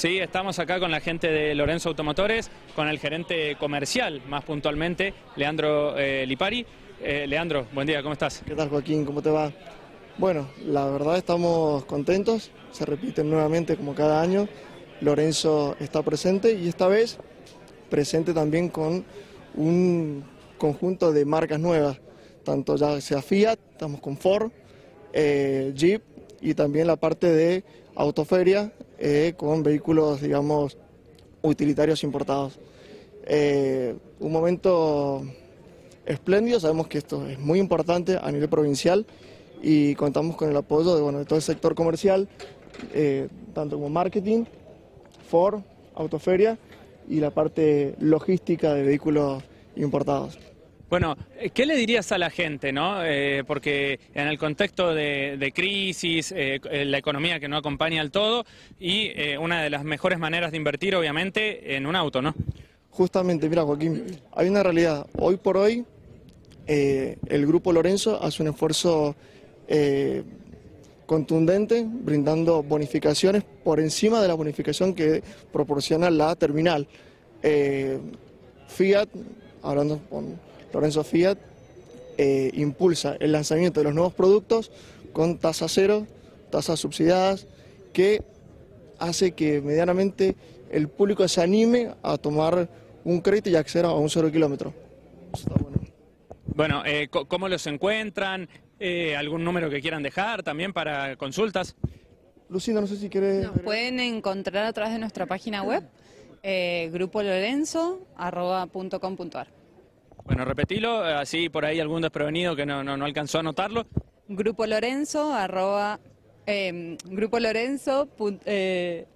Sí, estamos acá con la gente de Lorenzo Automotores, con el gerente comercial, más puntualmente, Leandro eh, Lipari. Eh, Leandro, buen día, ¿cómo estás? ¿Qué tal Joaquín? ¿Cómo te va? Bueno, la verdad estamos contentos, se repiten nuevamente como cada año. Lorenzo está presente y esta vez presente también con un conjunto de marcas nuevas, tanto ya sea Fiat, estamos con Ford, eh, Jeep y también la parte de autoferia eh, con vehículos, digamos, utilitarios importados. Eh, un momento espléndido, sabemos que esto es muy importante a nivel provincial y contamos con el apoyo de, todo el sector comercial, eh, tanto como marketing, Ford, autoferia y la parte logística de vehículos importados. Bueno, ¿qué le dirías a la gente, no? Eh, porque en el contexto de, de crisis, eh, la economía que no acompaña al todo y eh, una de las mejores maneras de invertir, obviamente, en un auto, ¿no? Justamente, mira Joaquín, hay una realidad. Hoy por hoy, eh, el Grupo Lorenzo hace un esfuerzo eh, contundente, brindando bonificaciones por encima de la bonificación que proporciona la terminal. Eh, Fiat, hablando con Lorenzo Fiat, eh, impulsa el lanzamiento de los nuevos productos con tasa cero, tasas subsidiadas, que hace que medianamente el público se anime a tomar un crédito y acceder a un cero kilómetro. Está bueno. Bueno, eh, ¿cómo los encuentran? Eh, ¿Algún número que quieran dejar también para consultas? Lucinda, no sé si quieres... Nos pueden encontrar a través de nuestra página web, eh, grupolorenzo.com.ar. Bueno, repetilo, así por ahí algún desprevenido que no, no, no alcanzó a anotarlo. Grupo Lorenzo, arroba, eh, grupolorenzo pun- eh,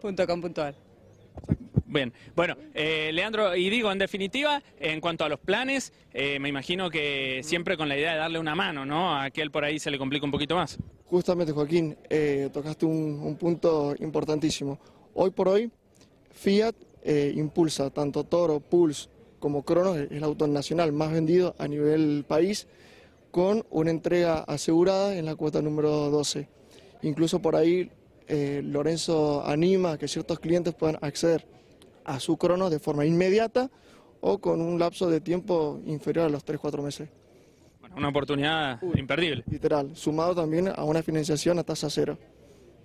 punto com punto ar. Bien, bueno, eh, Leandro, y digo, en definitiva, en cuanto a los planes, eh, me imagino que siempre con la idea de darle una mano, ¿no? A aquel por ahí se le complica un poquito más. Justamente, Joaquín, eh, tocaste un, un punto importantísimo. Hoy por hoy, Fiat eh, impulsa tanto Toro, Pulse como Cronos, es el auto nacional más vendido a nivel país, con una entrega asegurada en la cuota número 12. Incluso por ahí, eh, Lorenzo anima a que ciertos clientes puedan acceder a su Cronos de forma inmediata o con un lapso de tiempo inferior a los 3-4 meses. Bueno, una oportunidad imperdible. literal, sumado también a una financiación a tasa cero.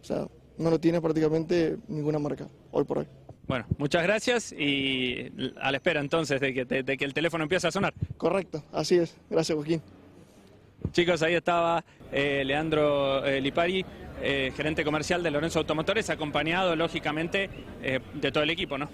O sea, no lo tiene prácticamente ninguna marca, hoy por hoy. Bueno, muchas gracias y a la espera entonces de que, de- de que el teléfono empiece a sonar. Correcto, así es. Gracias, Joaquín. Chicos, ahí estaba eh, Leandro eh, Lipari, eh, gerente comercial de Lorenzo Automotores, acompañado lógicamente eh, de todo el equipo, ¿no?